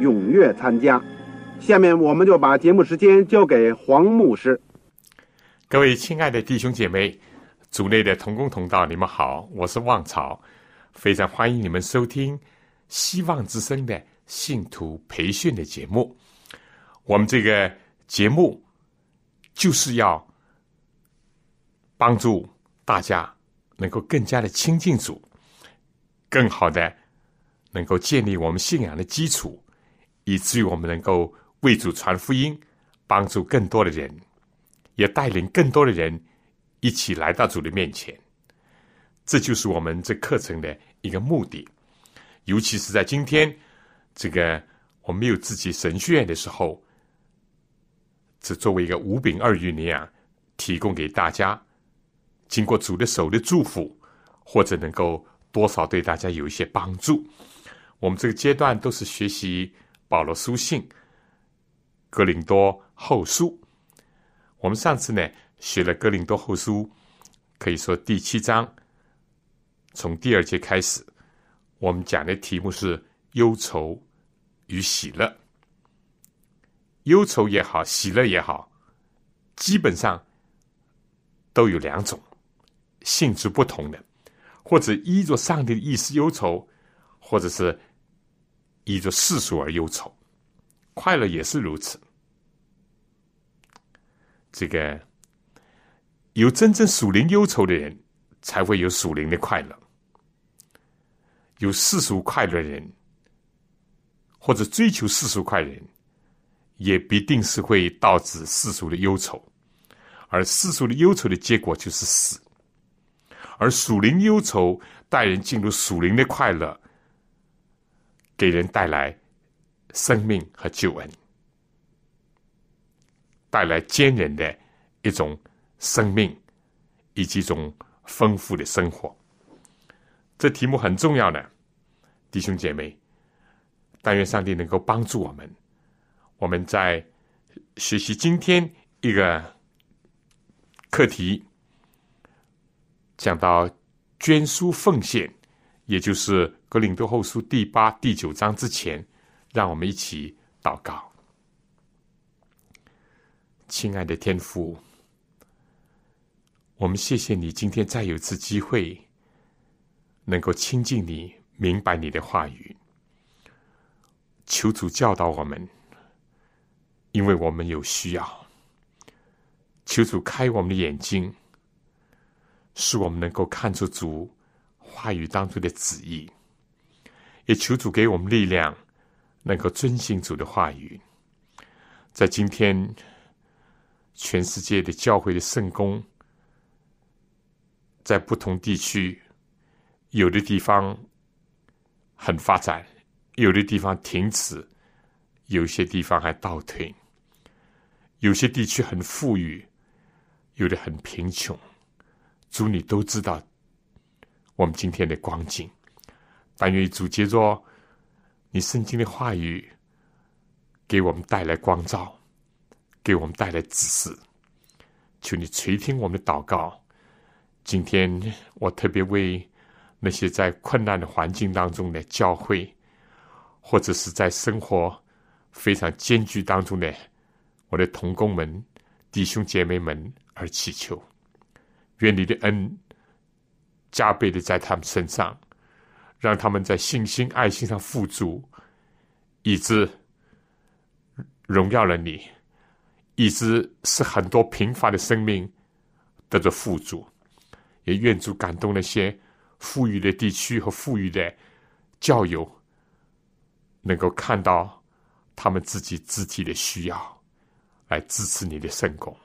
踊跃参加。下面我们就把节目时间交给黄牧师。各位亲爱的弟兄姐妹，组内的同工同道，你们好，我是旺草，非常欢迎你们收听希望之声的信徒培训的节目。我们这个节目就是要。帮助大家能够更加的亲近主，更好的能够建立我们信仰的基础，以至于我们能够为主传福音，帮助更多的人，也带领更多的人一起来到主的面前。这就是我们这课程的一个目的。尤其是在今天这个我们没有自己神学院的时候，只作为一个五饼二鱼那样提供给大家。经过主的手的祝福，或者能够多少对大家有一些帮助。我们这个阶段都是学习保罗书信、哥林多后书。我们上次呢学了哥林多后书，可以说第七章，从第二节开始，我们讲的题目是忧愁与喜乐。忧愁也好，喜乐也好，基本上都有两种。性质不同的，或者依着上帝的意思忧愁，或者是依着世俗而忧愁，快乐也是如此。这个有真正属灵忧愁的人，才会有属灵的快乐；有世俗快乐的人，或者追求世俗快乐人，也必定是会导致世俗的忧愁，而世俗的忧愁的结果就是死。而属灵忧愁带人进入属灵的快乐，给人带来生命和救恩，带来坚韧的一种生命以及一种丰富的生活。这题目很重要呢，弟兄姐妹，但愿上帝能够帮助我们。我们在学习今天一个课题。讲到捐书奉献，也就是《格林多后书》第八、第九章之前，让我们一起祷告。亲爱的天父，我们谢谢你今天再有一次机会，能够亲近你，明白你的话语。求主教导我们，因为我们有需要。求主开我们的眼睛。使我们能够看出主话语当中的旨意，也求主给我们力量，能够遵行主的话语。在今天，全世界的教会的圣公，在不同地区，有的地方很发展，有的地方停止，有些地方还倒退，有些地区很富裕，有的很贫穷。主，你都知道我们今天的光景，但愿主接着你圣经的话语，给我们带来光照，给我们带来指示。求你垂听我们的祷告。今天我特别为那些在困难的环境当中的教会，或者是在生活非常艰巨当中的我的同工们、弟兄姐妹们而祈求。愿你的恩加倍的在他们身上，让他们在信心、爱心上富足，以致荣耀了你，以致使很多贫乏的生命得着富足。也愿主感动那些富裕的地区和富裕的教友，能够看到他们自己肢体的需要，来支持你的圣功，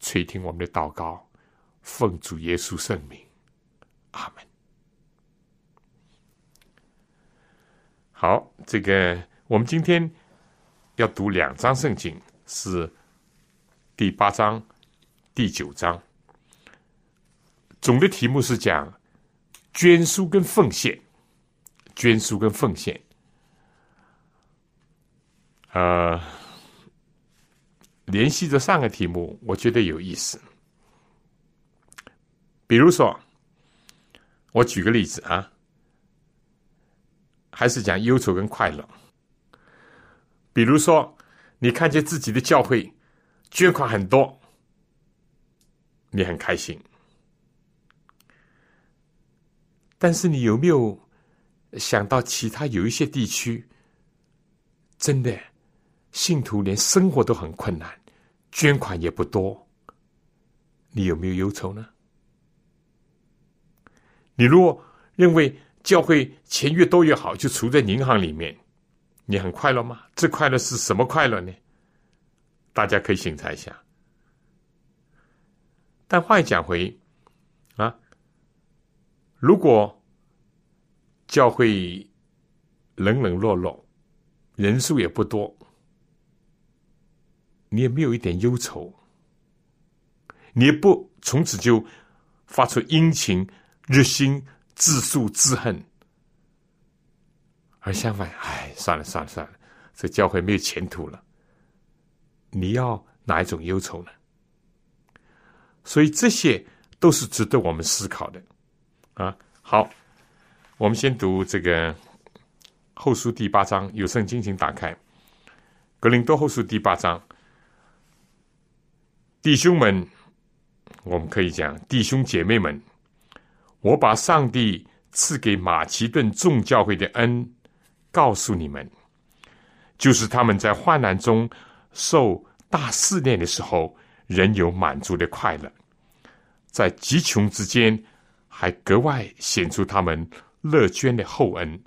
垂听我们的祷告，奉主耶稣圣名，阿门。好，这个我们今天要读两章圣经，是第八章、第九章。总的题目是讲捐书跟奉献，捐书跟奉献。呃，联系着上个题目，我觉得有意思。比如说，我举个例子啊，还是讲忧愁跟快乐。比如说，你看见自己的教会捐款很多，你很开心。但是你有没有想到，其他有一些地区，真的信徒连生活都很困难，捐款也不多，你有没有忧愁呢？你如果认为教会钱越多越好，就储在银行里面，你很快乐吗？这快乐是什么快乐呢？大家可以醒察一下。但话又讲回。啊如果教会冷冷落落，人数也不多，你也没有一点忧愁，你也不从此就发出殷勤、热心、自诉自恨，而相反，哎，算了算了算了，这教会没有前途了。你要哪一种忧愁呢？所以这些都是值得我们思考的。啊，好，我们先读这个后书第八章，有圣经请打开《格林多后书》第八章，弟兄们，我们可以讲弟兄姐妹们，我把上帝赐给马其顿众教会的恩告诉你们，就是他们在患难中受大试炼的时候，仍有满足的快乐，在极穷之间。还格外显出他们乐捐的厚恩，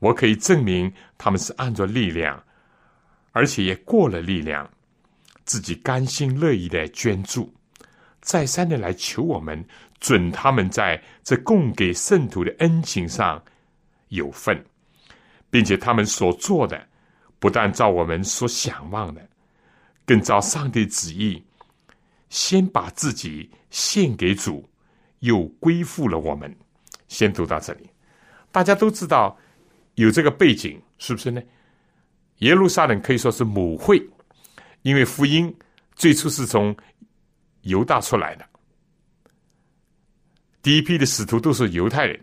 我可以证明他们是按着力量，而且也过了力量，自己甘心乐意的捐助，再三的来求我们准他们在这供给圣徒的恩情上有份，并且他们所做的不但照我们所想望的，更照上帝旨意，先把自己献给主。又归附了我们。先读到这里，大家都知道有这个背景，是不是呢？耶路撒冷可以说是母会，因为福音最初是从犹大出来的，第一批的使徒都是犹太人。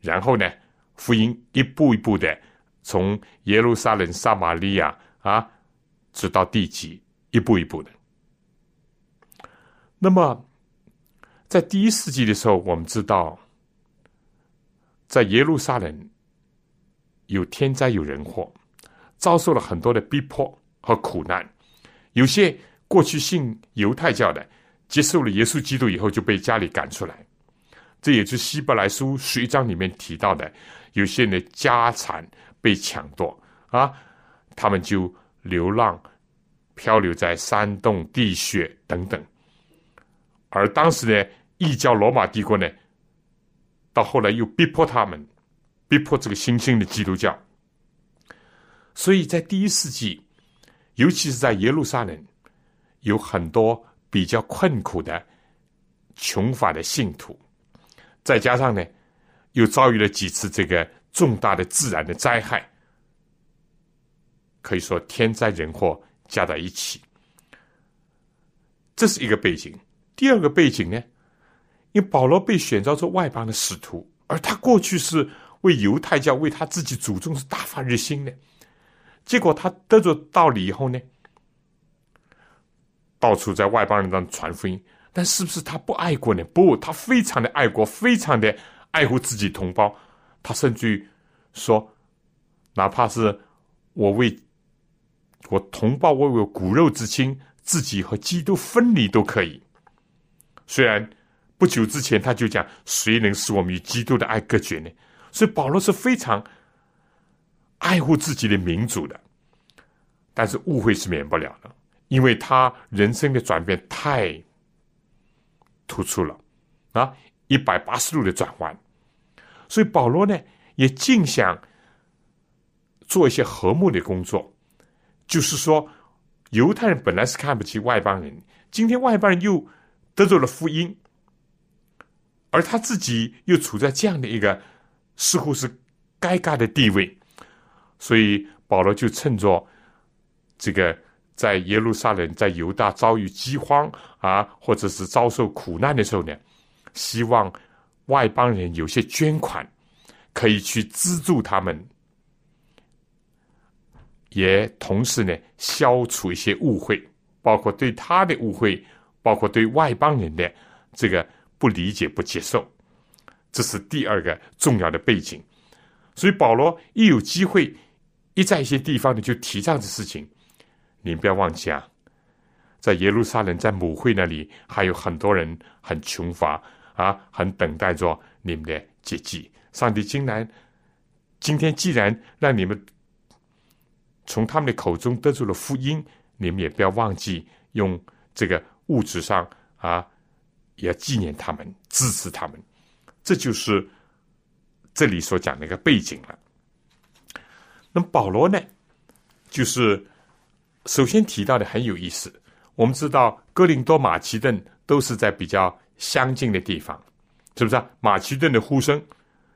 然后呢，福音一步一步的从耶路撒冷、撒玛利亚啊，直到地极，一步一步的。那么。在第一世纪的时候，我们知道，在耶路撒冷有天灾有人祸，遭受了很多的逼迫和苦难。有些过去信犹太教的，接受了耶稣基督以后，就被家里赶出来。这也是希伯来书十一章里面提到的，有些人的家产被抢夺啊，他们就流浪，漂流在山洞、地穴等等。而当时呢，异教罗马帝国呢，到后来又逼迫他们，逼迫这个新兴的基督教。所以在第一世纪，尤其是在耶路撒冷，有很多比较困苦的穷乏的信徒，再加上呢，又遭遇了几次这个重大的自然的灾害，可以说天灾人祸加在一起，这是一个背景。第二个背景呢，因为保罗被选召做外邦的使徒，而他过去是为犹太教、为他自己祖宗是大发热心的。结果他得着道理以后呢，到处在外邦人当中传福音。但是不是他不爱国呢？不，他非常的爱国，非常的爱护自己同胞。他甚至于说，哪怕是我为我同胞，为我骨肉之亲，自己和基督分离都可以。虽然不久之前他就讲，谁能使我们与基督的爱隔绝呢？所以保罗是非常爱护自己的民族的，但是误会是免不了的，因为他人生的转变太突出了啊，一百八十度的转弯，所以保罗呢也尽想做一些和睦的工作，就是说，犹太人本来是看不起外邦人，今天外邦人又得罪了福音，而他自己又处在这样的一个似乎是尴尬的地位，所以保罗就趁着这个在耶路撒冷、在犹大遭遇饥荒啊，或者是遭受苦难的时候呢，希望外邦人有些捐款，可以去资助他们，也同时呢消除一些误会，包括对他的误会，包括对外邦人的这个不理解、不接受。这是第二个重要的背景，所以保罗一有机会，一在一些地方呢就提这样的事情。你不要忘记啊，在耶路撒冷，在母会那里，还有很多人很穷乏啊，很等待着你们的接济。上帝竟然今天既然让你们从他们的口中得出了福音，你们也不要忘记用这个物质上啊，也要纪念他们，支持他们。这就是这里所讲的一个背景了。那么保罗呢，就是首先提到的很有意思。我们知道哥林多、马其顿都是在比较相近的地方，是不是啊？马其顿的呼声，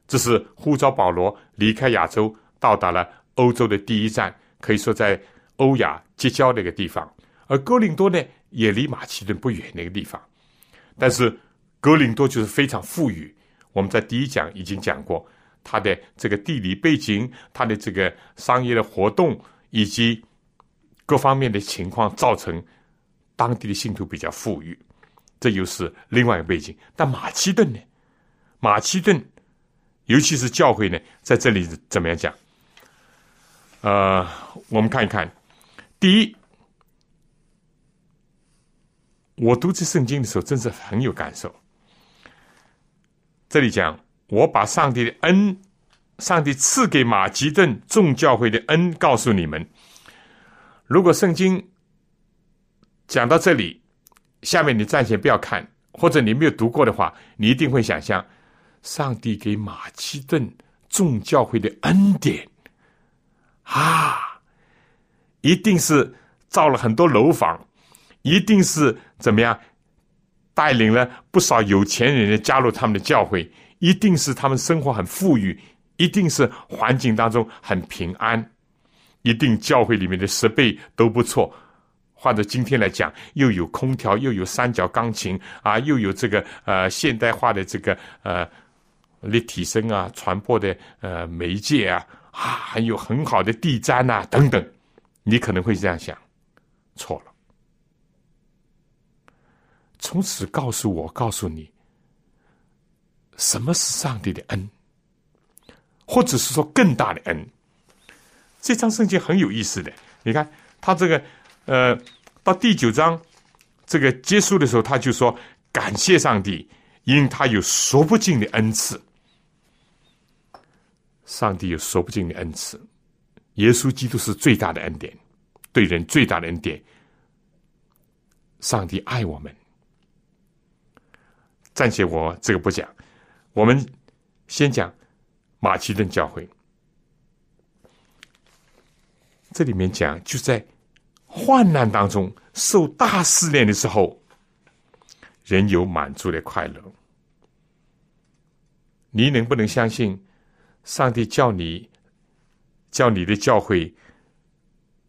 这是呼召保罗离开亚洲，到达了欧洲的第一站，可以说在欧亚结交那个地方。而哥林多呢，也离马其顿不远那个地方，但是哥林多就是非常富裕。我们在第一讲已经讲过，它的这个地理背景、它的这个商业的活动以及各方面的情况，造成当地的信徒比较富裕，这又是另外一个背景。但马其顿呢？马其顿，尤其是教会呢，在这里怎么样讲？呃，我们看一看，第一，我读这圣经的时候，真是很有感受。这里讲，我把上帝的恩，上帝赐给马其顿众教会的恩告诉你们。如果圣经讲到这里，下面你暂且不要看，或者你没有读过的话，你一定会想象，上帝给马其顿众教会的恩典啊，一定是造了很多楼房，一定是怎么样？带领了不少有钱人加入他们的教会，一定是他们生活很富裕，一定是环境当中很平安，一定教会里面的设备都不错。换着今天来讲，又有空调，又有三角钢琴啊，又有这个呃现代化的这个呃立体声啊传播的呃媒介啊啊，还有很好的地毡啊等等，你可能会这样想，错了。从此告诉我，告诉你，什么是上帝的恩，或者是说更大的恩。这张圣经很有意思的，你看他这个，呃，到第九章这个结束的时候，他就说感谢上帝，因他有说不尽的恩赐。上帝有说不尽的恩赐，耶稣基督是最大的恩典，对人最大的恩典。上帝爱我们。暂且我这个不讲，我们先讲马其顿教会。这里面讲，就在患难当中受大试炼的时候，人有满足的快乐。你能不能相信，上帝叫你叫你的教会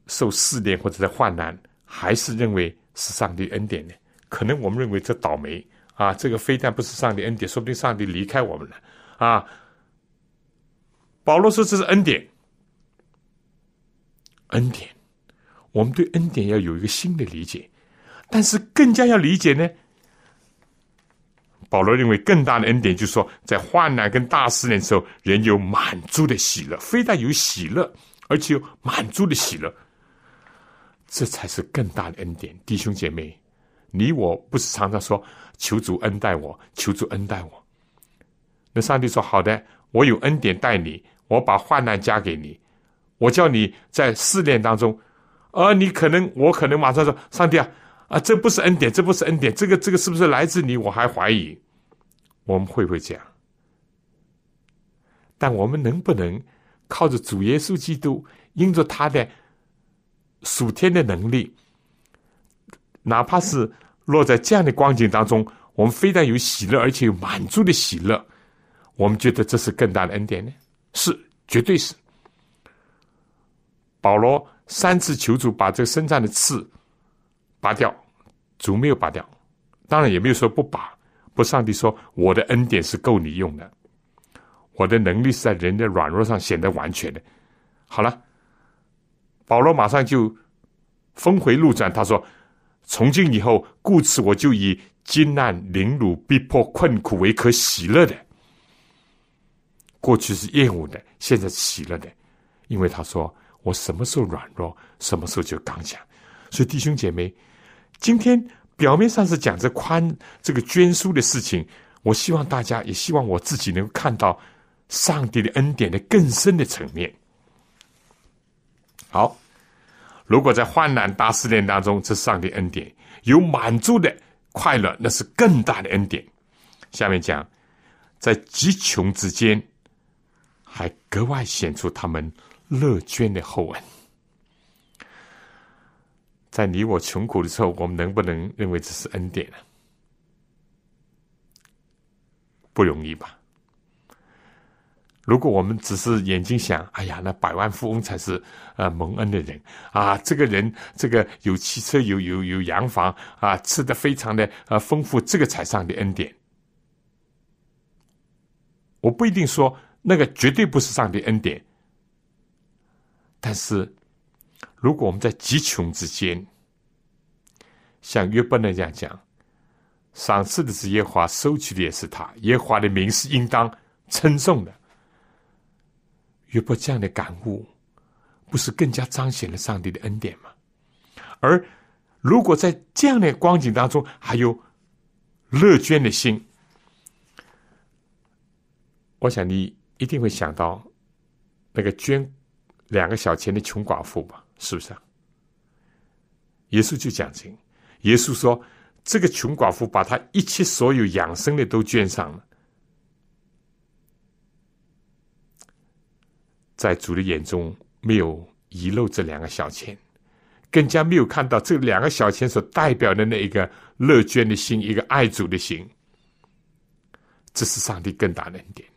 受试炼或者在患难，还是认为是上帝恩典呢？可能我们认为这倒霉。啊，这个非但不是上帝恩典，说不定上帝离开我们了。啊，保罗说这是恩典，恩典，我们对恩典要有一个新的理解，但是更加要理解呢。保罗认为更大的恩典，就是说，在患难跟大试炼的时候，人有满足的喜乐，非但有喜乐，而且有满足的喜乐，这才是更大的恩典。弟兄姐妹，你我不是常常说求主恩待我，求主恩待我？那上帝说好的，我有恩典待你，我把患难加给你，我叫你在试炼当中，而你可能，我可能马上说，上帝啊。啊，这不是恩典，这不是恩典，这个这个是不是来自你？我还怀疑，我们会不会这样？但我们能不能靠着主耶稣基督，因着他的属天的能力，哪怕是落在这样的光景当中，我们非但有喜乐，而且有满足的喜乐，我们觉得这是更大的恩典呢？是，绝对是。保罗三次求主把这个身上的刺。拔掉，主没有拔掉，当然也没有说不拔。不，上帝说我的恩典是够你用的，我的能力是在人的软弱上显得完全的。好了，保罗马上就峰回路转，他说：从今以后，故此我就以艰难、凌辱、逼迫、困苦为可喜乐的。过去是厌恶的，现在是喜乐的，因为他说我什么时候软弱，什么时候就刚强。所以弟兄姐妹。今天表面上是讲这宽这个捐书的事情，我希望大家也希望我自己能够看到上帝的恩典的更深的层面。好，如果在患难大试炼当中，这上帝恩典有满足的快乐，那是更大的恩典。下面讲，在极穷之间，还格外显出他们乐捐的厚恩。在你我穷苦的时候，我们能不能认为这是恩典呢？不容易吧？如果我们只是眼睛想，哎呀，那百万富翁才是呃蒙恩的人啊！这个人，这个有汽车，有有有洋房啊，吃的非常的呃丰富，这个才上的恩典。我不一定说那个绝对不是上帝恩典，但是。如果我们在极穷之间，像约伯那样讲，赏赐的是耶华，收取的也是他，耶华的名是应当称颂的。约伯这样的感悟，不是更加彰显了上帝的恩典吗？而如果在这样的光景当中，还有乐捐的心，我想你一定会想到那个捐两个小钱的穷寡妇吧。是不是啊？耶稣就讲经，耶稣说：“这个穷寡妇把她一切所有养生的都捐上了，在主的眼中没有遗漏这两个小钱，更加没有看到这两个小钱所代表的那一个乐捐的心，一个爱主的心。这是上帝更大的恩典。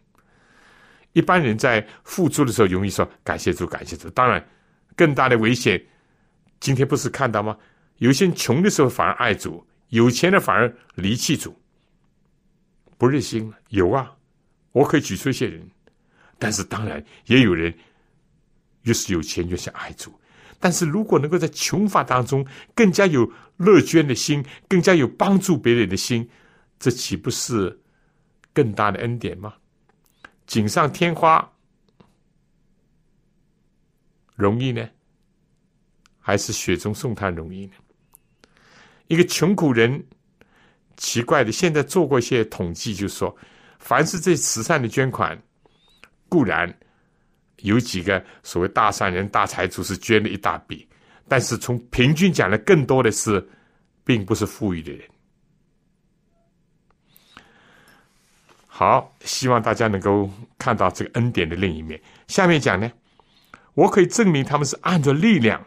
一般人在付出的时候，容易说感谢主，感谢主。当然。”更大的危险，今天不是看到吗？有些人穷的时候反而爱主，有钱的反而离弃主，不热心了。有啊，我可以举出一些人，但是当然也有人越是有钱越想爱主。但是如果能够在穷乏当中更加有乐捐的心，更加有帮助别人的心，这岂不是更大的恩典吗？锦上添花。容易呢，还是雪中送炭容易呢？一个穷苦人，奇怪的，现在做过一些统计，就说，凡是这慈善的捐款，固然有几个所谓大善人、大财主是捐了一大笔，但是从平均讲的，更多的是，并不是富裕的人。好，希望大家能够看到这个恩典的另一面。下面讲呢。我可以证明他们是按着力量，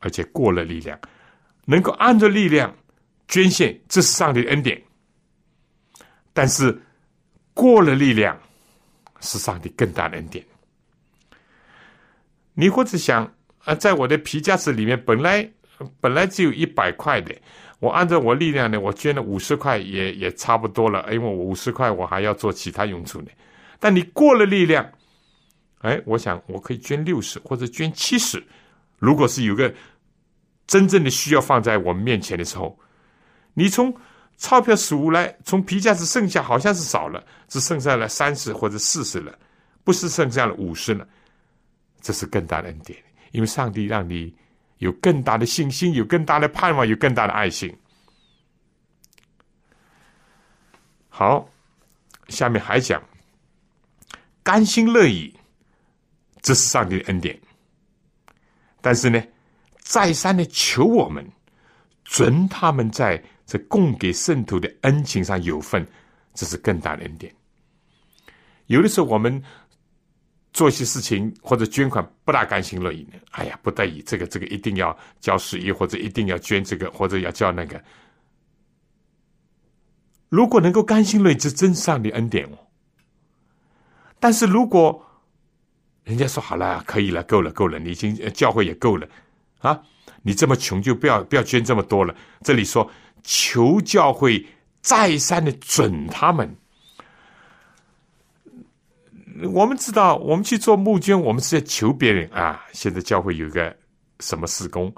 而且过了力量，能够按着力量捐献，这是上帝的恩典。但是过了力量，是上帝更大的恩典。你或者想啊，在我的皮夹子里面本来本来只有一百块的，我按照我力量呢，我捐了五十块也也差不多了，因为我五十块我还要做其他用处呢。但你过了力量。哎，我想我可以捐六十或者捐七十，如果是有个真正的需要放在我们面前的时候，你从钞票数来，从皮夹子剩下好像是少了，只剩下了三十或者四十了，不是剩下了五十了。这是更大的恩典，因为上帝让你有更大的信心，有更大的盼望，有更大的爱心。好，下面还讲甘心乐意，这是上帝的恩典。但是呢，再三的求我们准他们在这供给圣徒的恩情上有份，这是更大的恩典。有的时候我们做一些事情或者捐款不大甘心乐意的，哎呀，不得已，这个这个一定要交十一，或者一定要捐这个，或者要交那个。如果能够甘心乐意，这真上帝恩典哦。但是如果人家说好了，可以了，够了，够了，你已经教会也够了啊！你这么穷，就不要不要捐这么多了。这里说求教会再三的准他们。我们知道，我们去做募捐，我们是在求别人啊。现在教会有个什么施工？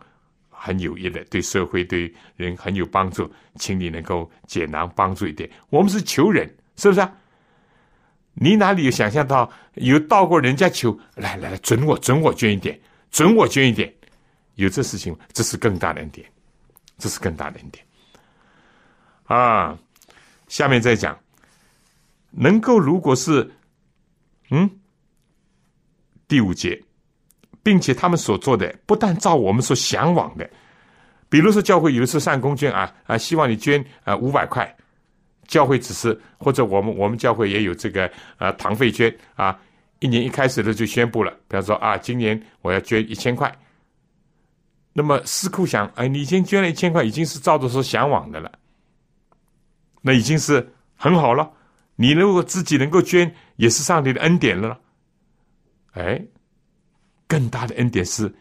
很有益的，对社会、对人很有帮助，请你能够解囊帮助一点。我们是求人，是不是啊？你哪里有想象到有到过人家求来来来，准我准我捐一点，准我捐一点，有这事情，这是更大的恩典，这是更大的恩典啊！下面再讲，能够如果是嗯，第五节。并且他们所做的不但照我们所向往的，比如说教会有一次善公捐啊啊，希望你捐啊五百块，教会只是或者我们我们教会也有这个啊堂费捐啊，一年一开始的就宣布了，比方说啊，今年我要捐一千块，那么思库想，哎，你已经捐了一千块，已经是照着所向往的了，那已经是很好了。你如果自己能够捐，也是上帝的恩典了，哎。更大的恩典是，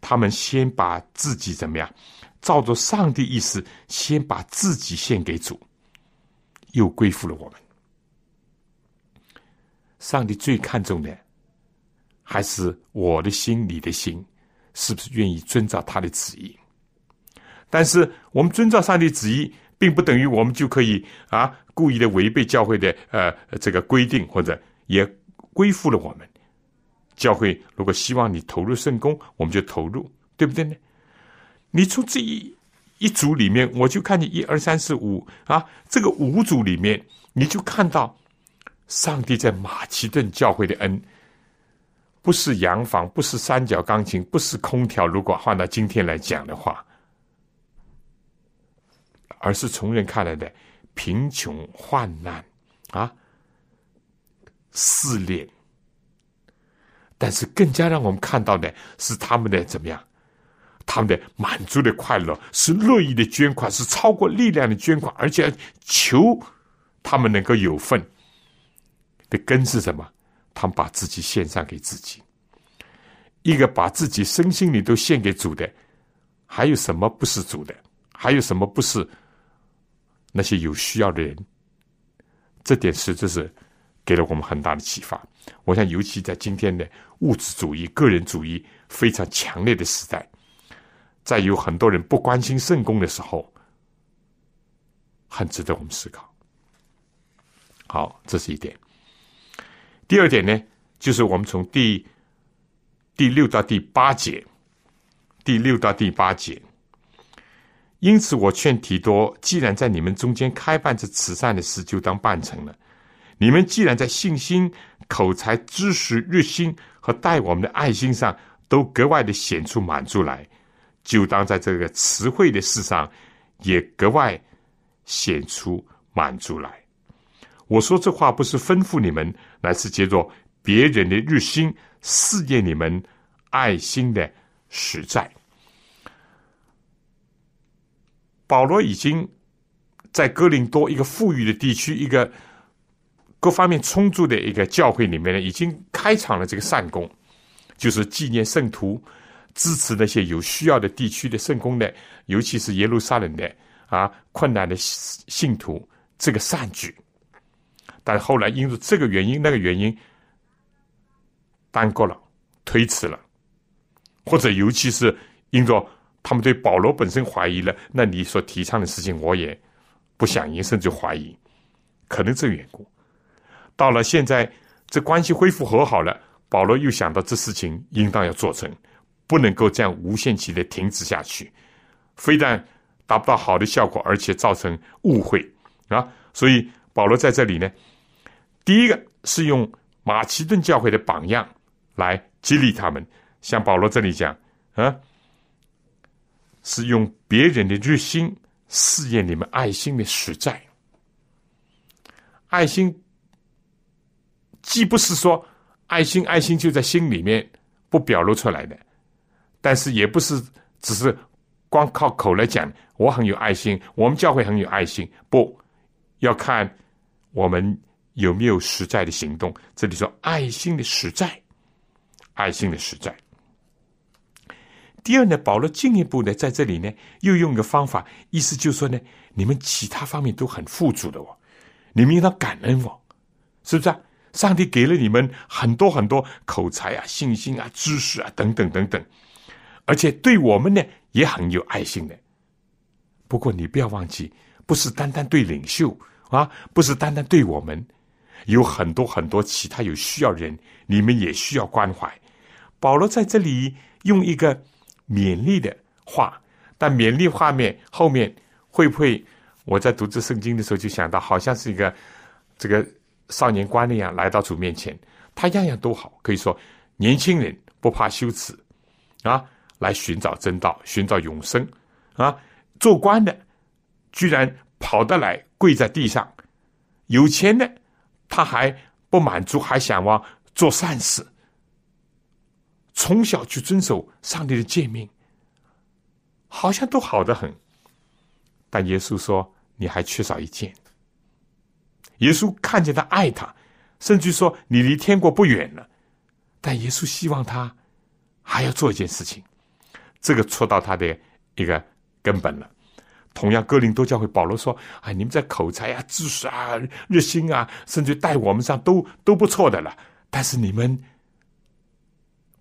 他们先把自己怎么样，照着上帝意思，先把自己献给主，又归附了我们。上帝最看重的，还是我的心，你的心，是不是愿意遵照他的旨意？但是我们遵照上帝旨意，并不等于我们就可以啊，故意的违背教会的呃这个规定，或者也归附了我们。教会如果希望你投入圣功，我们就投入，对不对呢？你从这一一组里面，我就看见一二三四五啊，这个五组里面，你就看到上帝在马其顿教会的恩，不是洋房，不是三角钢琴，不是空调。如果换到今天来讲的话，而是从人看来的贫穷、患难啊，试炼。但是更加让我们看到的是他们的怎么样？他们的满足的快乐是乐意的捐款，是超过力量的捐款，而且求他们能够有份。的根是什么？他们把自己献上给自己。一个把自己身心里都献给主的，还有什么不是主的？还有什么不是那些有需要的人？这点实质是给了我们很大的启发。我想，尤其在今天的物质主义、个人主义非常强烈的时代，在有很多人不关心圣公的时候，很值得我们思考。好，这是一点。第二点呢，就是我们从第第六到第八节，第六到第八节。因此，我劝提多，既然在你们中间开办这慈善的事，就当办成了。你们既然在信心、口才、知识、热心和待我们的爱心上都格外的显出满足来，就当在这个词汇的事上也格外显出满足来。我说这话不是吩咐你们，乃是借着别人的热心试验你们爱心的实在。保罗已经在哥林多一个富裕的地区一个。各方面充足的一个教会里面呢，已经开场了这个善功，就是纪念圣徒、支持那些有需要的地区的圣公的，尤其是耶路撒冷的啊困难的信徒这个善举。但后来因为这个原因那个原因耽搁了、推迟了，或者尤其是因着他们对保罗本身怀疑了，那你所提倡的事情我也不不响应，甚至怀疑，可能这缘故。到了现在，这关系恢复和好了，保罗又想到这事情应当要做成，不能够这样无限期的停止下去，非但达不到好的效果，而且造成误会啊！所以保罗在这里呢，第一个是用马其顿教会的榜样来激励他们，像保罗这里讲啊，是用别人的热心试验你们爱心的实在，爱心。既不是说爱心爱心就在心里面不表露出来的，但是也不是只是光靠口来讲我很有爱心，我们教会很有爱心，不要看我们有没有实在的行动。这里说爱心的实在，爱心的实在。第二呢，保罗进一步呢，在这里呢，又用一个方法，意思就是说呢，你们其他方面都很富足的哦，你们应当感恩哦，是不是啊？上帝给了你们很多很多口才啊、信心啊、知识啊等等等等，而且对我们呢也很有爱心的。不过你不要忘记，不是单单对领袖啊，不是单单对我们，有很多很多其他有需要人，你们也需要关怀。保罗在这里用一个勉励的话，但勉励画面后面会不会？我在读这圣经的时候就想到，好像是一个这个。少年官那样来到主面前，他样样都好，可以说年轻人不怕羞耻啊，来寻找真道，寻找永生啊。做官的居然跑得来跪在地上，有钱的他还不满足，还想往做善事，从小去遵守上帝的诫命，好像都好的很。但耶稣说，你还缺少一件。耶稣看见他爱他，甚至说你离天国不远了。但耶稣希望他还要做一件事情，这个戳到他的一个根本了。同样，哥林多教会保罗说：“哎，你们在口才啊、知识啊、热心啊，甚至带我们上都都不错的了。但是你们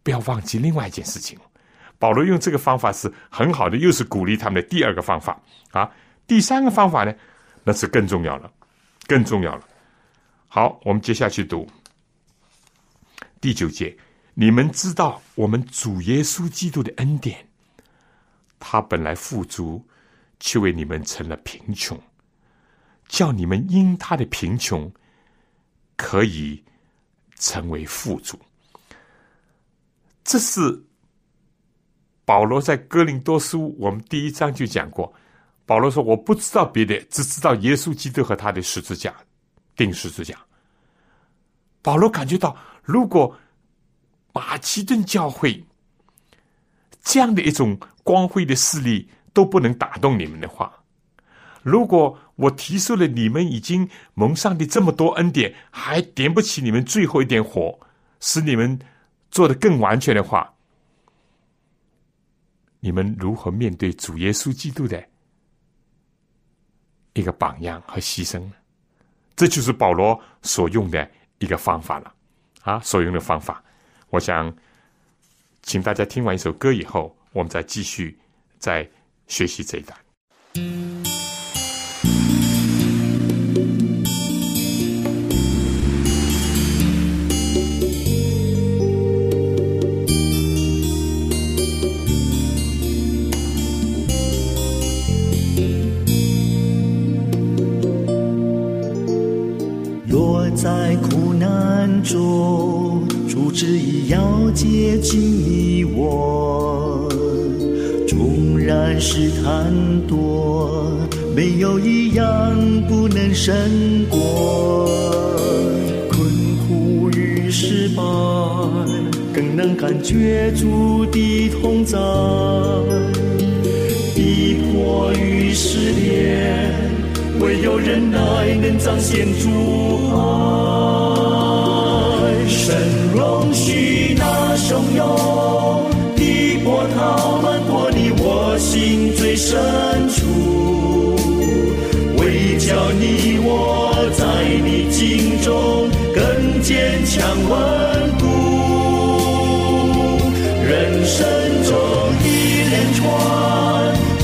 不要忘记另外一件事情。保罗用这个方法是很好的，又是鼓励他们的第二个方法啊。第三个方法呢，那是更重要了。”更重要了。好，我们接下去读第九节。你们知道，我们主耶稣基督的恩典，他本来富足，却为你们成了贫穷，叫你们因他的贫穷可以成为富足。这是保罗在哥林多书，我们第一章就讲过。保罗说：“我不知道别的，只知道耶稣基督和他的十字架，钉十字架。”保罗感觉到，如果马其顿教会这样的一种光辉的势力都不能打动你们的话，如果我提出了你们已经蒙上的这么多恩典，还点不起你们最后一点火，使你们做的更完全的话，你们如何面对主耶稣基督的？一个榜样和牺牲呢，这就是保罗所用的一个方法了，啊，所用的方法。我想，请大家听完一首歌以后，我们再继续再学习这一段。中，主旨意要接近你我。纵然是贪多，没有一样不能胜过。困苦与失败，更能感觉主的同在。逼迫与失恋，唯有忍耐能彰显主爱。容许那汹涌的波涛漫过你我心最深处，为叫你我在你境中更坚强稳固。人生中一连串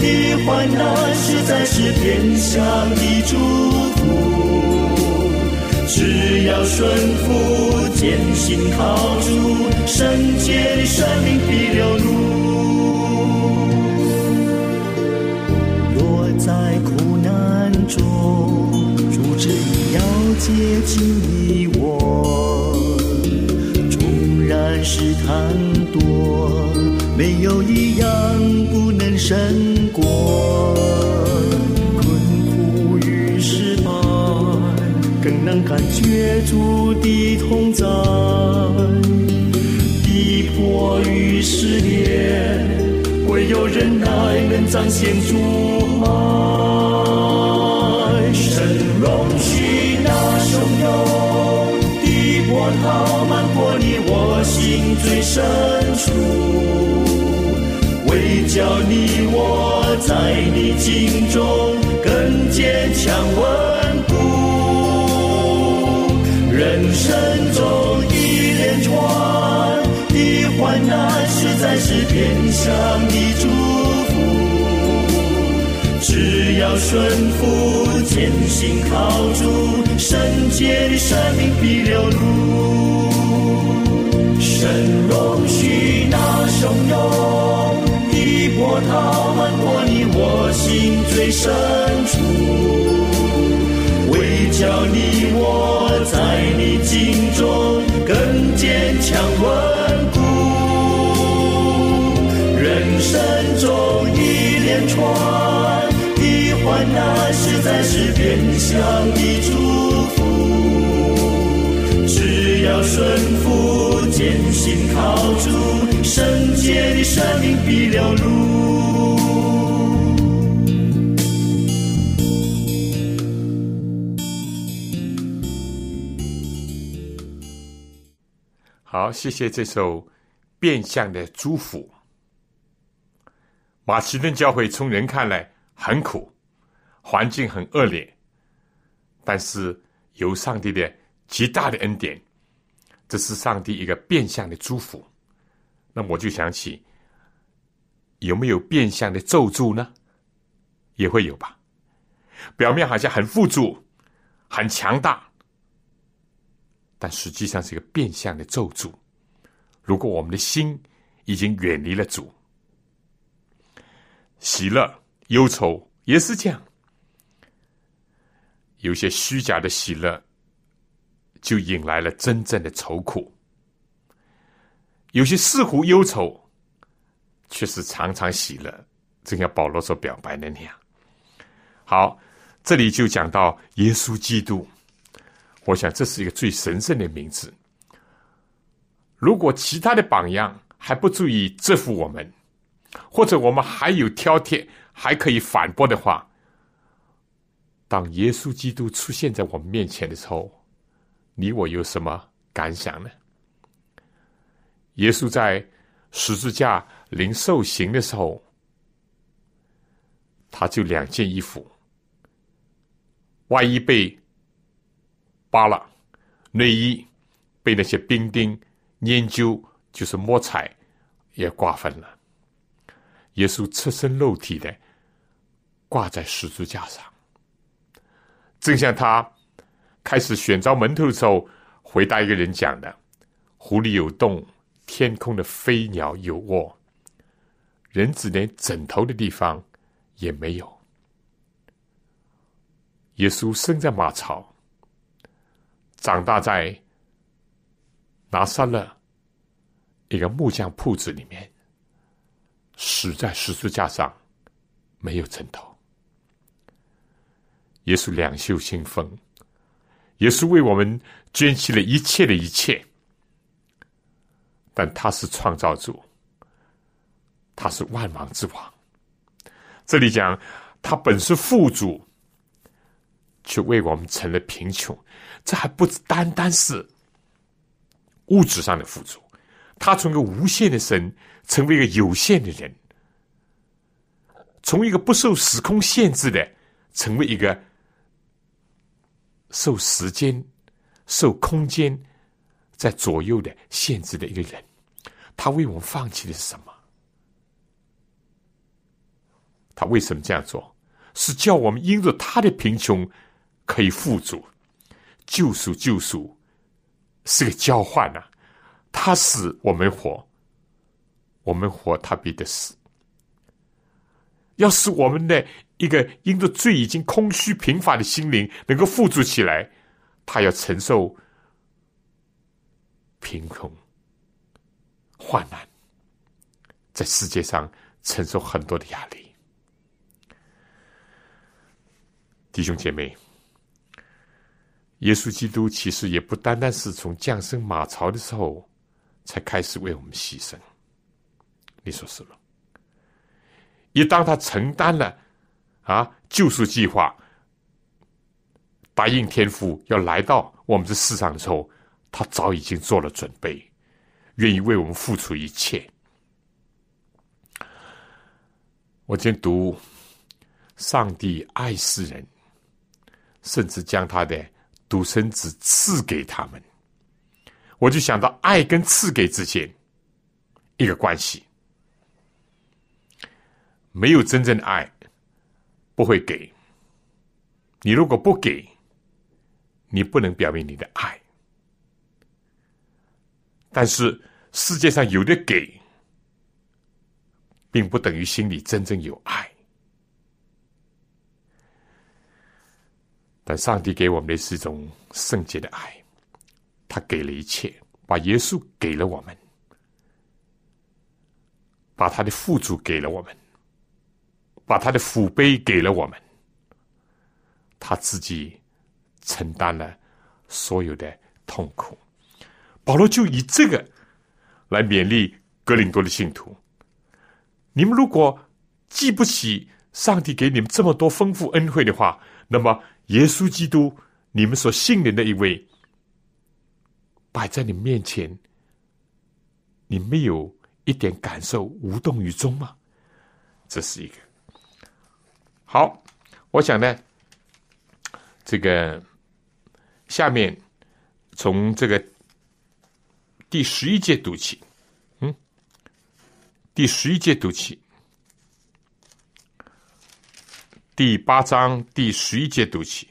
的。患难实在是天上要顺服，坚信靠主，圣洁的生命必流露。落在苦难中，主旨意要接近你我，纵然试探多，没有一样不能胜有忍耐能彰显主爱。神容许那汹涌的波涛漫过你我心最深处，为叫你我在你境中更坚强稳固。人生中一连串的患难，实在是天上的要顺服，坚信靠主，圣洁的生命必流露。神容许那汹涌的波涛漫过你我心最深处，为叫你实在是变相的祝福。只要顺服，坚信靠主，圣洁的生命必流露。好，谢谢这首变相的祝福。马其顿教会从人看来很苦，环境很恶劣，但是有上帝的极大的恩典，这是上帝一个变相的祝福。那我就想起，有没有变相的咒诅呢？也会有吧。表面好像很富足、很强大，但实际上是一个变相的咒诅。如果我们的心已经远离了主，喜乐、忧愁也是这样。有些虚假的喜乐，就引来了真正的愁苦；有些似乎忧愁，却是常常喜乐，正像保罗所表白的那样。好，这里就讲到耶稣基督，我想这是一个最神圣的名字。如果其他的榜样还不足以折服我们，或者我们还有挑剔，还可以反驳的话，当耶稣基督出现在我们面前的时候，你我有什么感想呢？耶稣在十字架临受刑的时候，他就两件衣服，外衣被扒了，内衣被那些兵丁研究，就是摸彩也瓜分了。耶稣赤身肉体的挂在十字架上，正像他开始选召门徒的时候，回答一个人讲的：“湖里有洞，天空的飞鸟有窝，人子连枕头的地方也没有。”耶稣生在马槽，长大在拿撒勒一个木匠铺子里面。死在十字架上，没有枕头。耶稣两袖清风，耶稣为我们捐弃了一切的一切。但他是创造主，他是万王之王。这里讲他本是富足，却为我们成了贫穷。这还不单单是物质上的富足，他从一个无限的神。成为一个有限的人，从一个不受时空限制的，成为一个受时间、受空间在左右的限制的一个人。他为我们放弃的是什么？他为什么这样做？是叫我们因着他的贫穷可以富足。救赎，救赎是个交换呐。他死，我们活；我们活，他必得死。要使我们的一个因着罪已经空虚贫乏的心灵能够富足起来，他要承受贫穷、患难，在世界上承受很多的压力。弟兄姐妹，耶稣基督其实也不单单是从降生马槽的时候才开始为我们牺牲，你说是吗？也当他承担了啊救赎计划，答应天父要来到我们这世上的时候，他早已经做了准备，愿意为我们付出一切。我今天读上帝爱世人，甚至将他的独生子赐给他们，我就想到爱跟赐给之间一个关系。没有真正的爱，不会给。你如果不给，你不能表明你的爱。但是世界上有的给，并不等于心里真正有爱。但上帝给我们的是一种圣洁的爱，他给了一切，把耶稣给了我们，把他的富足给了我们。把他的福杯给了我们，他自己承担了所有的痛苦。保罗就以这个来勉励格林多的信徒：你们如果记不起上帝给你们这么多丰富恩惠的话，那么耶稣基督，你们所信任的一位，摆在你面前，你没有一点感受，无动于衷吗？这是一个。好，我想呢，这个下面从这个第十一节读起，嗯，第十一节读起，第八章第十一节读起，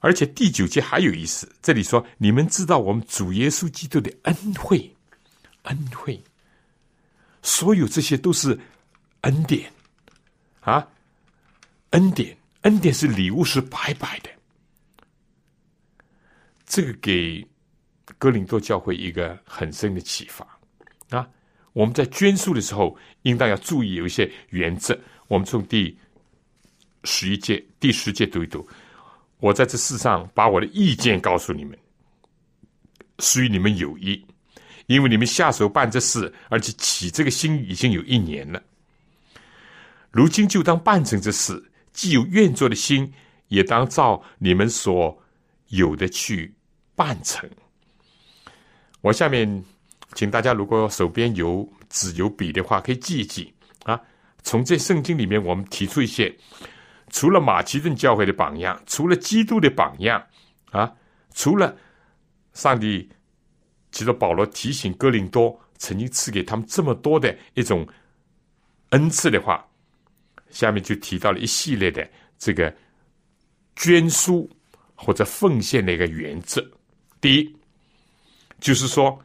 而且第九节还有意思，这里说你们知道我们主耶稣基督的恩惠，恩惠，所有这些都是恩典啊。恩典，恩典是礼物，是白白的。这个给哥林多教会一个很深的启发啊！我们在捐书的时候，应当要注意有一些原则。我们从第十一届、第十届读一读。我在这世上把我的意见告诉你们，属于你们有益，因为你们下手办这事，而且起这个心已经有一年了。如今就当办成这事。既有愿做的心，也当照你们所有的去办成。我下面请大家，如果手边有纸有笔的话，可以记一记啊。从这圣经里面，我们提出一些，除了马其顿教会的榜样，除了基督的榜样啊，除了上帝，其实保罗提醒哥林多曾经赐给他们这么多的一种恩赐的话。下面就提到了一系列的这个捐书或者奉献的一个原则。第一，就是说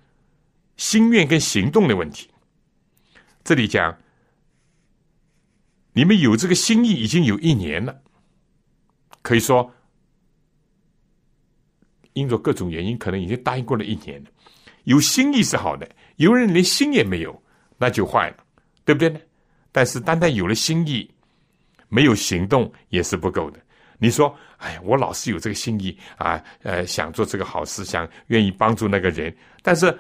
心愿跟行动的问题。这里讲，你们有这个心意已经有一年了，可以说因着各种原因，可能已经答应过了一年了。有心意是好的，有人连心也没有，那就坏了，对不对呢？但是单单有了心意。没有行动也是不够的。你说，哎，我老是有这个心意啊，呃，想做这个好事，想愿意帮助那个人，但是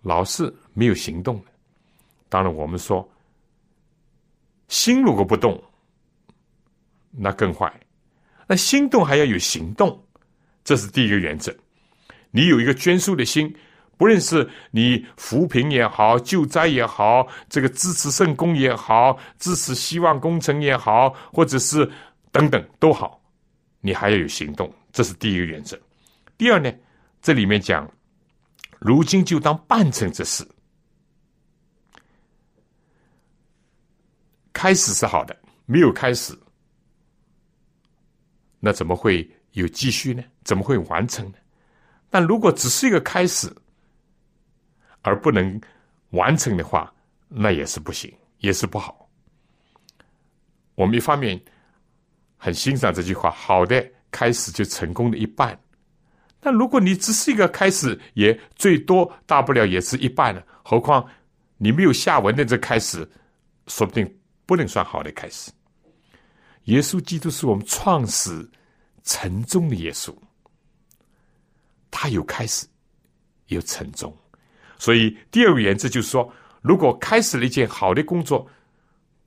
老是没有行动。当然，我们说，心如果不动，那更坏。那心动还要有行动，这是第一个原则。你有一个捐书的心。不论是你扶贫也好，救灾也好，这个支持圣公也好，支持希望工程也好，或者是等等都好，你还要有行动，这是第一个原则。第二呢，这里面讲，如今就当办成这事。开始是好的，没有开始，那怎么会有继续呢？怎么会完成呢？但如果只是一个开始，而不能完成的话，那也是不行，也是不好。我们一方面很欣赏这句话：“好的开始就成功的一半。”但如果你只是一个开始，也最多大不了也是一半了。何况你没有下文的这开始，说不定不能算好的开始。耶稣基督是我们创始成终的耶稣，他有开始，有成终。所以第二个原则就是说，如果开始了一件好的工作，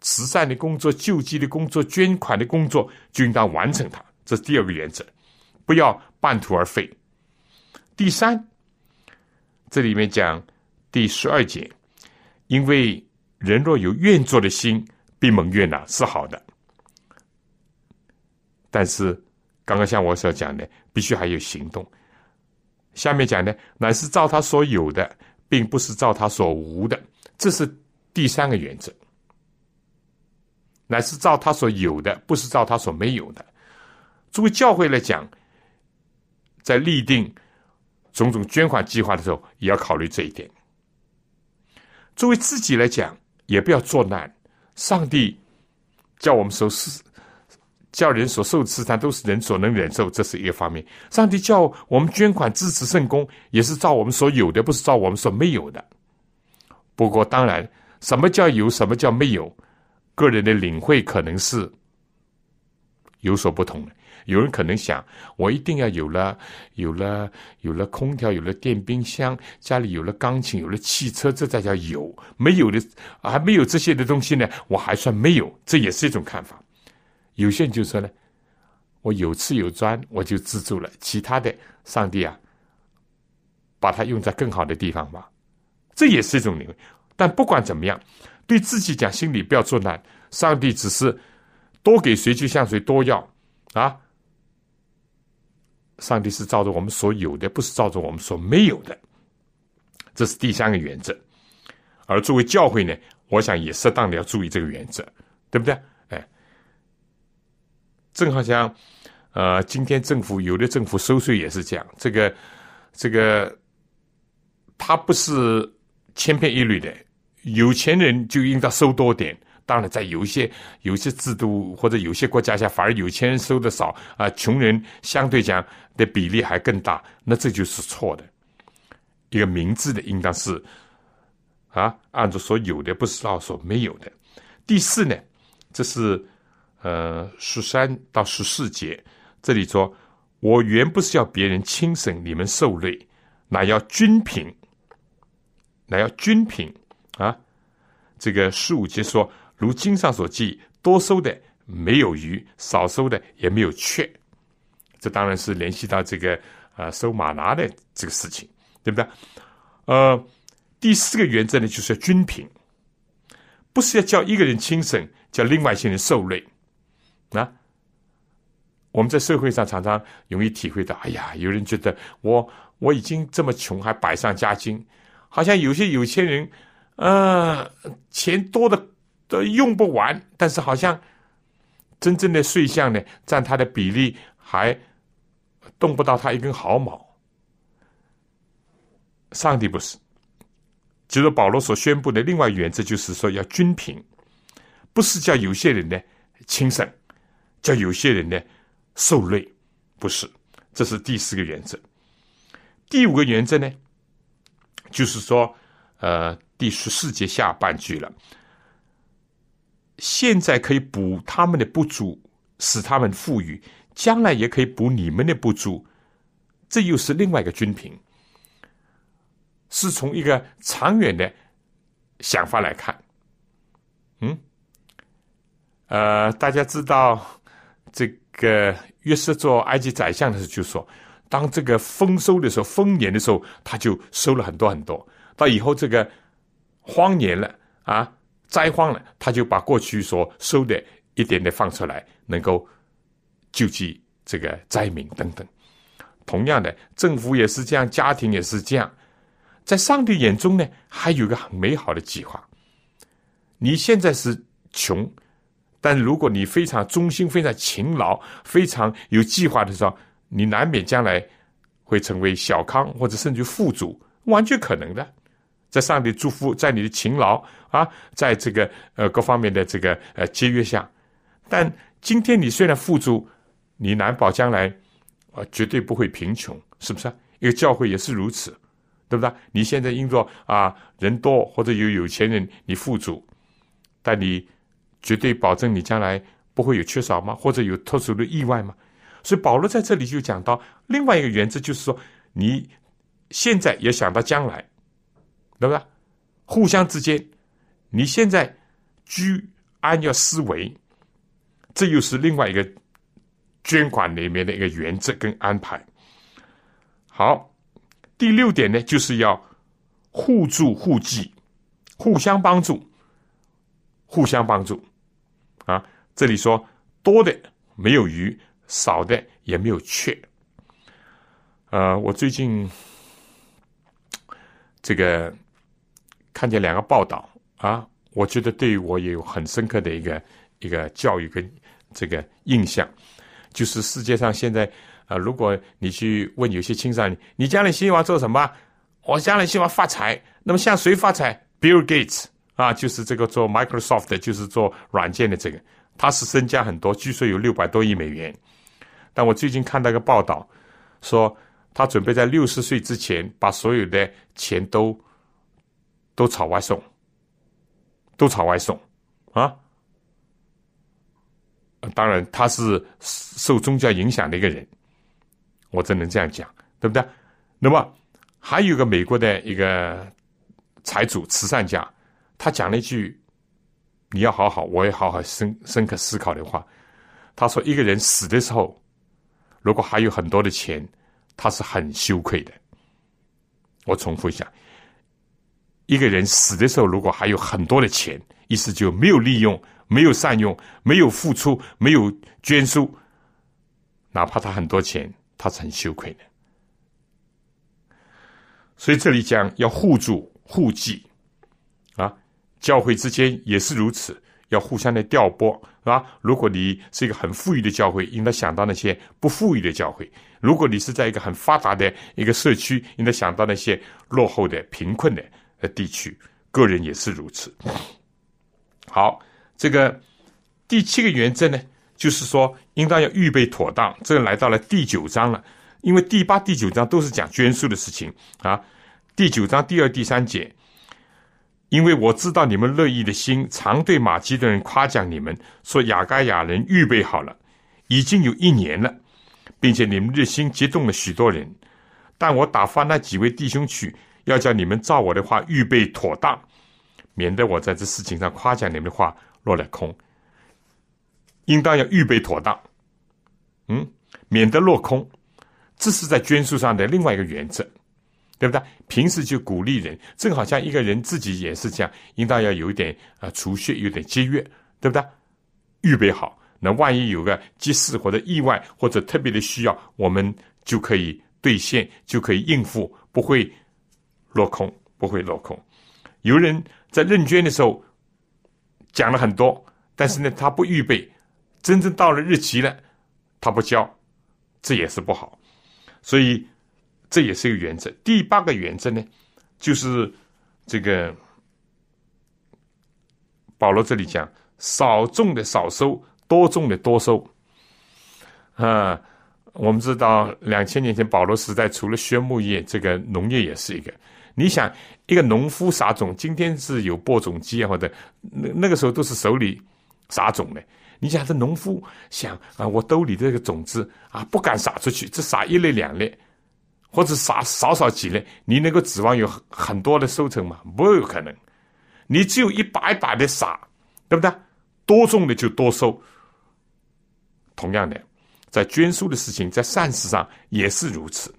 慈善的工作、救济的工作、捐款的工作，就应当完成它。这是第二个原则，不要半途而废。第三，这里面讲第十二节，因为人若有愿做的心，必蒙悦纳，是好的。但是刚刚像我所讲的，必须还有行动。下面讲的乃是照他所有的，并不是照他所无的，这是第三个原则。乃是照他所有的，不是照他所没有的。作为教会来讲，在立定。种种捐款计划的时候，也要考虑这一点。作为自己来讲，也不要作难。上帝叫我们受施，叫人所受慈善都是人所能忍受，这是一个方面。上帝叫我们捐款支持圣公，也是照我们所有的，不是照我们所没有的。不过，当然，什么叫有，什么叫没有，个人的领会可能是有所不同的。有人可能想，我一定要有了，有了，有了空调，有了电冰箱，家里有了钢琴，有了汽车，这才叫有。没有的，还没有这些的东西呢，我还算没有。这也是一种看法。有些人就说呢，我有吃有穿，我就知足了。其他的，上帝啊，把它用在更好的地方吧。这也是一种领会。但不管怎么样，对自己讲，心里不要作难。上帝只是多给谁就向谁多要啊。上帝是照着我们所有的，不是照着我们所没有的，这是第三个原则。而作为教会呢，我想也适当的要注意这个原则，对不对？正好像，呃，今天政府有的政府收税也是这样，这个这个，他不是千篇一律的，有钱人就应当收多点。当然，在有一些有一些制度或者有些国家下，反而有钱人收的少啊，穷人相对讲的比例还更大，那这就是错的。一个明智的应当是啊，按照所有的，不是照所没有的。第四呢，这是呃十三到十四节，这里说：“我原不是要别人轻省你们受累，乃要均平，乃要均平啊。”这个十五节说。如经上所记，多收的没有余，少收的也没有缺。这当然是联系到这个呃收马拿的这个事情，对不对？呃，第四个原则呢，就是要均平，不是要叫一个人轻省，叫另外一些人受累啊。我们在社会上常常容易体会到，哎呀，有人觉得我我已经这么穷，还百上加斤，好像有些有钱人，呃，钱多的。都用不完，但是好像真正的税项呢，占它的比例还动不到他一根毫毛。上帝不是，就是保罗所宣布的另外原则，就是说要均平，不是叫有些人呢轻省，叫有些人呢受累，不是，这是第四个原则。第五个原则呢，就是说，呃，第十四节下半句了。现在可以补他们的不足，使他们富裕；将来也可以补你们的不足，这又是另外一个均平。是从一个长远的想法来看。嗯，呃，大家知道这个约瑟做埃及宰相的时候，就说，当这个丰收的时候，丰年的时候，他就收了很多很多。到以后这个荒年了啊。灾荒了，他就把过去所收的一点点放出来，能够救济这个灾民等等。同样的，政府也是这样，家庭也是这样。在上帝眼中呢，还有个很美好的计划。你现在是穷，但如果你非常忠心、非常勤劳、非常有计划的时候，你难免将来会成为小康或者甚至富足，完全可能的。在上帝祝福，在你的勤劳啊，在这个呃各方面的这个呃节约下，但今天你虽然富足，你难保将来啊绝对不会贫穷，是不是？一个教会也是如此，对不对？你现在因着啊人多或者有有钱人，你富足，但你。绝对保证你将来不会有缺少吗？或者有特殊的意外吗？所以保罗在这里就讲到另外一个原则，就是说你现在也想到将来，对不对？互相之间，你现在居安要思维，这又是另外一个捐款里面的一个原则跟安排。好，第六点呢，就是要互助互济，互相帮助，互相帮助。这里说多的没有余，少的也没有缺。呃，我最近这个看见两个报道啊，我觉得对我也有很深刻的一个一个教育跟这个印象，就是世界上现在啊，如果你去问有些青少年，你将来希望做什么？我将来希望发财。那么向谁发财？Bill Gates。啊，就是这个做 Microsoft 的就是做软件的这个，他是身家很多，据说有六百多亿美元。但我最近看到一个报道，说他准备在六十岁之前把所有的钱都都朝外送，都朝外送啊。当然，他是受宗教影响的一个人，我只能这样讲，对不对？那么还有个美国的一个财主、慈善家。他讲了一句：“你要好好，我也好好深深刻思考的话。”他说：“一个人死的时候，如果还有很多的钱，他是很羞愧的。”我重复一下：一个人死的时候，如果还有很多的钱，意思就没有利用、没有善用、没有付出、没有捐书，哪怕他很多钱，他是很羞愧的。所以这里讲要互助互济。教会之间也是如此，要互相的调拨，是吧？如果你是一个很富裕的教会，应该想到那些不富裕的教会；如果你是在一个很发达的一个社区，应该想到那些落后的、贫困的呃地区。个人也是如此。好，这个第七个原则呢，就是说应当要预备妥当。这个来到了第九章了，因为第八、第九章都是讲捐书的事情啊。第九章第二、第三节。因为我知道你们乐意的心，常对马其顿人夸奖你们，说雅盖亚人预备好了，已经有一年了，并且你们热心激动了许多人。但我打发那几位弟兄去，要叫你们照我的话预备妥当，免得我在这事情上夸奖你们的话落了空。应当要预备妥当，嗯，免得落空。这是在捐书上的另外一个原则。对不对？平时就鼓励人，正好像一个人自己也是这样，应当要有一点啊储蓄，有点节约，对不对？预备好，那万一有个急事或者意外或者特别的需要，我们就可以兑现，就可以应付，不会落空，不会落空。有人在认捐的时候讲了很多，但是呢，他不预备，真正到了日期了，他不交，这也是不好，所以。这也是一个原则。第八个原则呢，就是这个保罗这里讲：少种的少收，多种的多收。啊，我们知道两千年前保罗时代，除了畜牧业，这个农业也是一个。你想，一个农夫撒种，今天是有播种机啊，或者那那个时候都是手里撒种的。你想，这农夫想啊，我兜里的这个种子啊，不敢撒出去，只撒一粒两粒。或者撒少少几粒，你能够指望有很多的收成吗？不有可能。你只有一把一把的撒，对不对？多种的就多收。同样的，在捐书的事情，在善事上也是如此，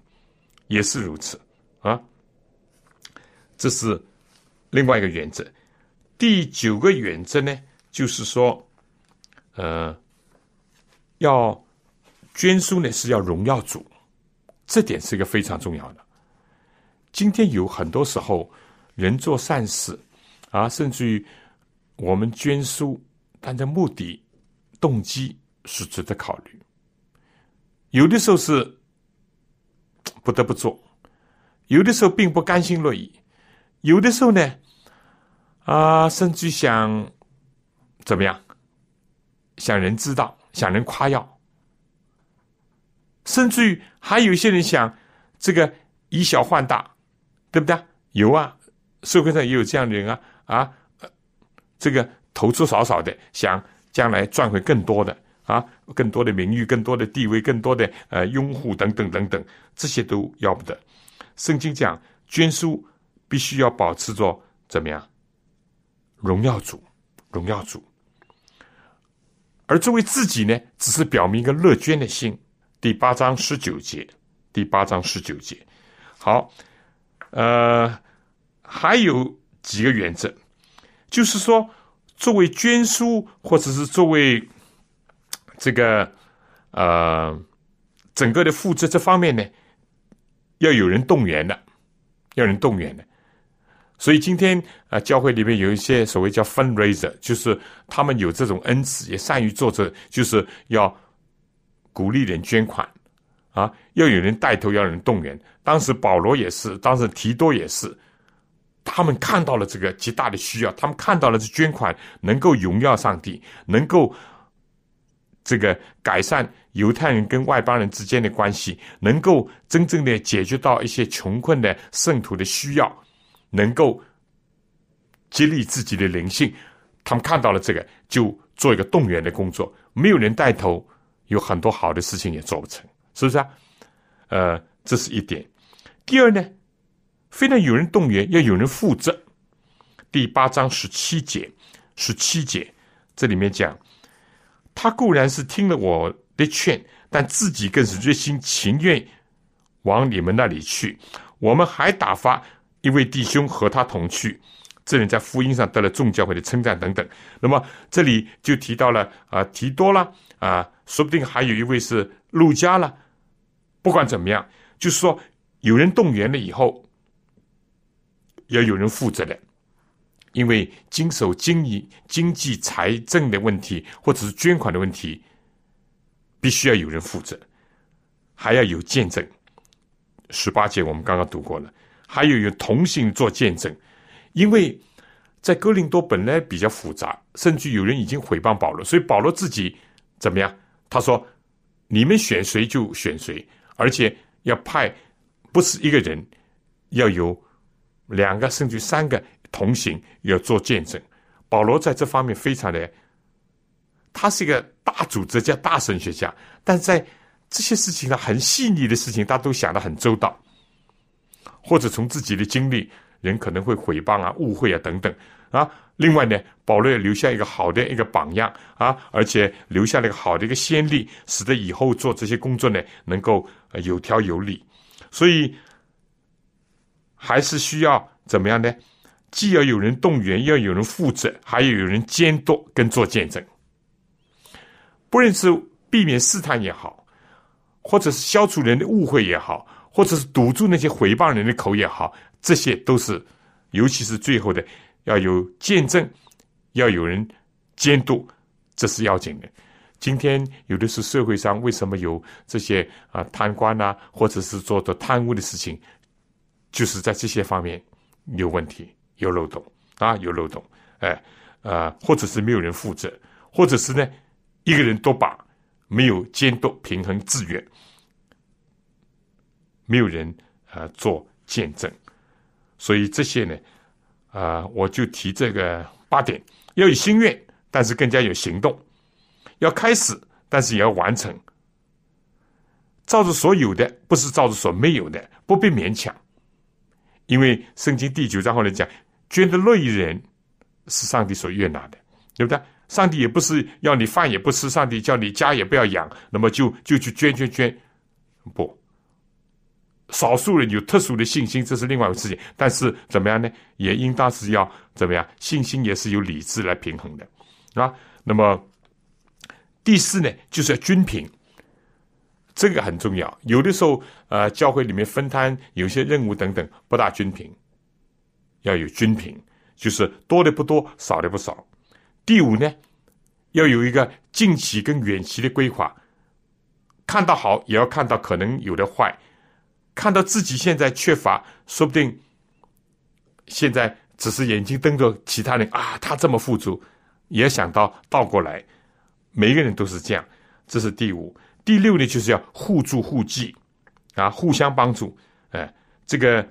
也是如此啊。这是另外一个原则。第九个原则呢，就是说，呃，要捐书呢是要荣耀主。这点是一个非常重要的。今天有很多时候，人做善事啊，甚至于我们捐书，但这目的动机是值得考虑。有的时候是不得不做，有的时候并不甘心乐意，有的时候呢，啊，甚至想怎么样，想人知道，想人夸耀，甚至于还有一些人想这个以小换大，对不对？有啊，社会上也有这样的人啊啊，这个投资少少的，想将来赚回更多的。啊，更多的名誉，更多的地位，更多的呃拥护等等等等，这些都要不得。圣经讲捐书必须要保持着怎么样？荣耀主，荣耀主。而作为自己呢，只是表明一个乐捐的心。第八章十九节，第八章十九节。好，呃，还有几个原则，就是说，作为捐书或者是作为。这个呃，整个的负责这方面呢，要有人动员的，要人动员的。所以今天啊，教会里面有一些所谓叫 fundraiser，就是他们有这种恩赐，也善于做这，就是要鼓励人捐款啊，要有人带头，要人动员。当时保罗也是，当时提多也是，他们看到了这个极大的需要，他们看到了这捐款能够荣耀上帝，能够。这个改善犹太人跟外邦人之间的关系，能够真正的解决到一些穷困的圣徒的需要，能够激励自己的灵性。他们看到了这个，就做一个动员的工作。没有人带头，有很多好的事情也做不成，是不是啊？呃，这是一点。第二呢，非常有人动员，要有人负责。第八章十七节，十七节这里面讲。他固然是听了我的劝，但自己更是热心情愿往你们那里去。我们还打发一位弟兄和他同去，这人在福音上得了众教会的称赞等等。那么这里就提到了啊，提多了啊，说不定还有一位是路加了。不管怎么样，就是说有人动员了以后，要有人负责的。因为经手经营、经济、财政的问题，或者是捐款的问题，必须要有人负责，还要有见证。十八节我们刚刚读过了，还有有同行做见证。因为在哥林多本来比较复杂，甚至有人已经诽谤保罗，所以保罗自己怎么样？他说：“你们选谁就选谁，而且要派不是一个人，要有两个甚至三个。”同行要做见证，保罗在这方面非常的，他是一个大组织家、大神学家，但在这些事情上很细腻的事情，他都想得很周到。或者从自己的经历，人可能会诽谤啊、误会啊等等啊。另外呢，保罗也留下一个好的一个榜样啊，而且留下了一个好的一个先例，使得以后做这些工作呢能够有条有理。所以还是需要怎么样呢？既要有人动员，要有人负责，还要有人监督跟做见证。不论是避免试探也好，或者是消除人的误会也好，或者是堵住那些诽谤人的口也好，这些都是，尤其是最后的，要有见证，要有人监督，这是要紧的。今天有的是社会上为什么有这些啊贪官呐，或者是做的贪污的事情，就是在这些方面有问题。有漏洞啊，有漏洞，哎，呃，或者是没有人负责，或者是呢，一个人都把没有监督、平衡、制约，没有人呃做见证，所以这些呢，啊，我就提这个八点：要有心愿，但是更加有行动；要开始，但是也要完成。照着所有的，不是照着所没有的，不必勉强，因为圣经第九章后来讲。捐的乐意人是上帝所悦纳的，对不对？上帝也不是要你饭也不吃，上帝叫你家也不要养，那么就就去捐捐捐。不，少数人有特殊的信心，这是另外一个事情。但是怎么样呢？也应当是要怎么样？信心也是由理智来平衡的啊。那么第四呢，就是要均平，这个很重要。有的时候，呃，教会里面分摊有些任务等等不大均平。要有均平，就是多的不多，少的不少。第五呢，要有一个近期跟远期的规划。看到好，也要看到可能有的坏；看到自己现在缺乏，说不定现在只是眼睛瞪着其他人啊，他这么富足，也想到倒过来，每个人都是这样。这是第五、第六呢，就是要互助互济啊，互相帮助。哎，这个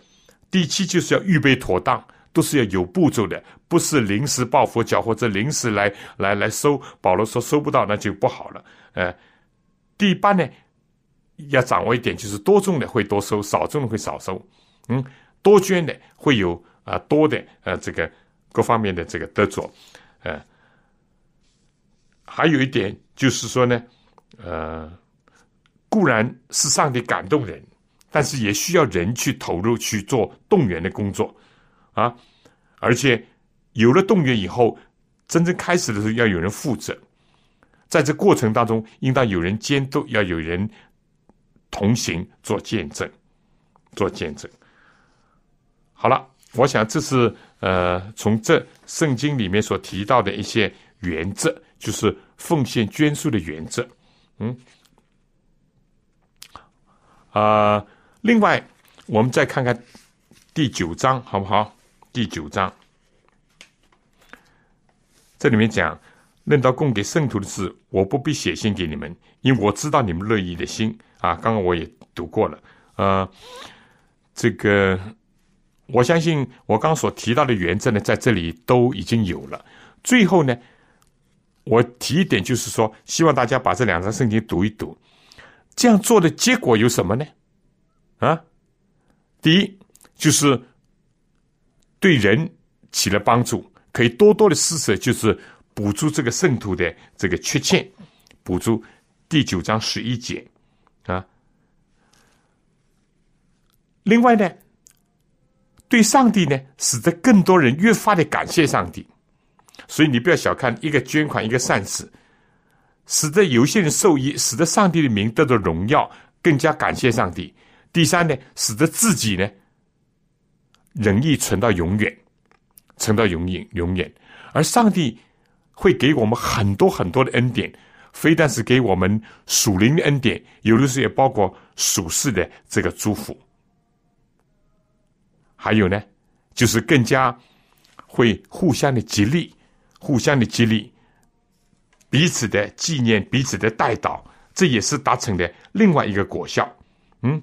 第七就是要预备妥当，都是要有步骤的，不是临时抱佛脚或者临时来来来收。保罗说收不到那就不好了。呃。第八呢，要掌握一点，就是多种的会多收，少种的会少收。嗯，多捐的会有啊多的呃这个各方面的这个得着。呃，还有一点就是说呢，呃，固然是上帝感动人，但是也需要人去投入去做动员的工作啊。而且有了动员以后，真正开始的时候要有人负责。在这过程当中，应当有人监督，要有人同行做见证，做见证。好了，我想这是呃，从这圣经里面所提到的一些原则，就是奉献捐书的原则。嗯，啊，另外我们再看看第九章，好不好？第九章这里面讲。论到供给圣徒的事，我不必写信给你们，因为我知道你们乐意的心啊。刚刚我也读过了，呃，这个我相信我刚所提到的原则呢，在这里都已经有了。最后呢，我提一点，就是说，希望大家把这两张圣经读一读。这样做的结果有什么呢？啊，第一就是对人起了帮助，可以多多的施舍，就是。补助这个圣徒的这个缺欠，补助第九章十一节啊。另外呢，对上帝呢，使得更多人越发的感谢上帝。所以你不要小看一个捐款，一个善事，使得有些人受益，使得上帝的名得到荣耀，更加感谢上帝。第三呢，使得自己呢，仁义存到永远，存到永远，永远，而上帝。会给我们很多很多的恩典，非但是给我们属灵的恩典，有的时候也包括属世的这个祝福。还有呢，就是更加会互相的激励，互相的激励，彼此的纪念，彼此的带祷，这也是达成的另外一个果效。嗯，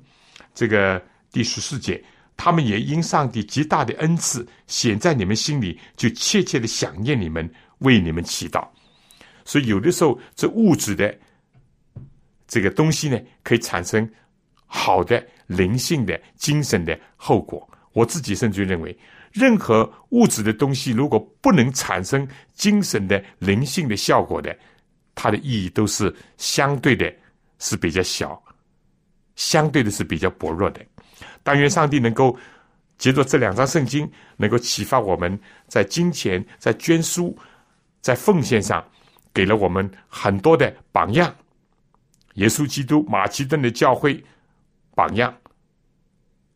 这个第十四节，他们也因上帝极大的恩赐显在你们心里，就切切的想念你们。为你们祈祷，所以有的时候这物质的这个东西呢，可以产生好的灵性的精神的后果。我自己甚至认为，任何物质的东西如果不能产生精神的灵性的效果的，它的意义都是相对的，是比较小，相对的是比较薄弱的。但愿上帝能够借着这两张圣经，能够启发我们在金钱、在捐书。在奉献上，给了我们很多的榜样。耶稣基督马其顿的教会榜样，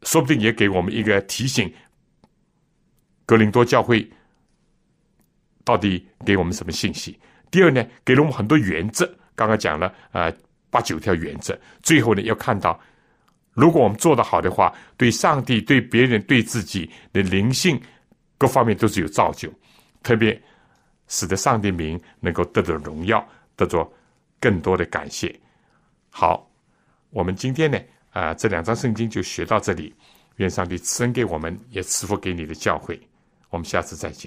说不定也给我们一个提醒。格林多教会到底给我们什么信息？第二呢，给了我们很多原则。刚刚讲了啊，八九条原则。最后呢，要看到，如果我们做得好的话，对上帝、对别人、对自己的灵性各方面都是有造就，特别。使得上帝名能够得到荣耀，得着更多的感谢。好，我们今天呢，啊，这两章圣经就学到这里。愿上帝赐恩给我们，也赐福给你的教会。我们下次再见。